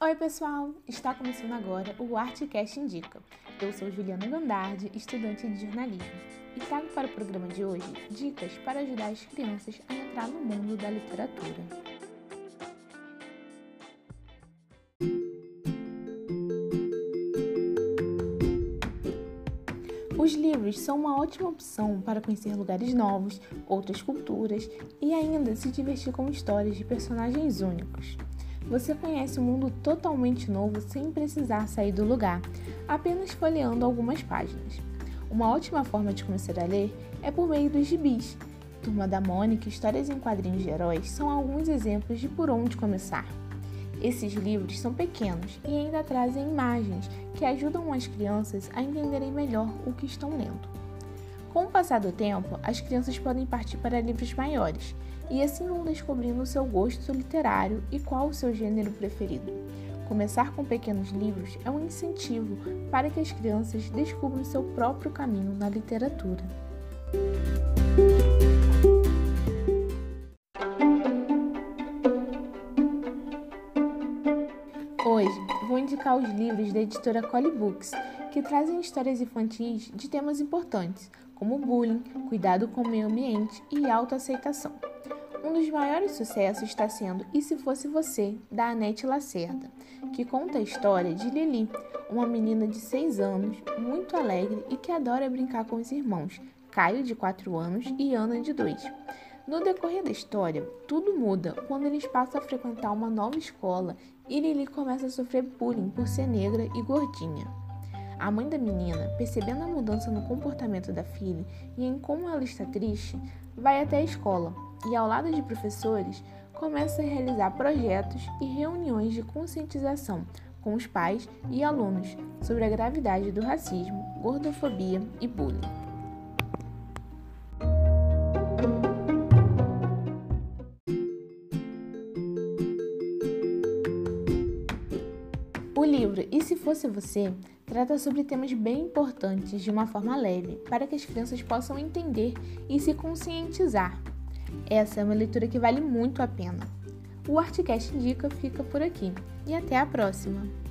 Oi, pessoal! Está começando agora o Artcast Indica. Eu sou Juliana Gandardi, estudante de jornalismo, e trago para o programa de hoje dicas para ajudar as crianças a entrar no mundo da literatura. Os livros são uma ótima opção para conhecer lugares novos, outras culturas e ainda se divertir com histórias de personagens únicos. Você conhece um mundo totalmente novo sem precisar sair do lugar, apenas folheando algumas páginas. Uma ótima forma de começar a ler é por meio dos gibis. Turma da Mônica, Histórias em Quadrinhos de Heróis são alguns exemplos de por onde começar. Esses livros são pequenos e ainda trazem imagens que ajudam as crianças a entenderem melhor o que estão lendo. Com o passar do tempo, as crianças podem partir para livros maiores e assim vão descobrindo o seu gosto literário e qual o seu gênero preferido. Começar com pequenos livros é um incentivo para que as crianças descubram seu próprio caminho na literatura. Hoje vou indicar os livros da editora Collie Books, que trazem histórias infantis de temas importantes, como bullying, cuidado com o meio ambiente e autoaceitação. Um dos maiores sucessos está sendo E Se Fosse Você, da Anete Lacerda, que conta a história de Lili, uma menina de 6 anos, muito alegre e que adora brincar com os irmãos, Caio, de 4 anos, e Ana, de 2. No decorrer da história, tudo muda quando eles passam a frequentar uma nova escola e Lili começa a sofrer bullying por ser negra e gordinha. A mãe da menina, percebendo a mudança no comportamento da filha e em como ela está triste, vai até a escola e, ao lado de professores, começa a realizar projetos e reuniões de conscientização com os pais e alunos sobre a gravidade do racismo, gordofobia e bullying. O livro E Se Fosse Você trata sobre temas bem importantes de uma forma leve, para que as crianças possam entender e se conscientizar. Essa é uma leitura que vale muito a pena. O Artcast Indica fica por aqui e até a próxima!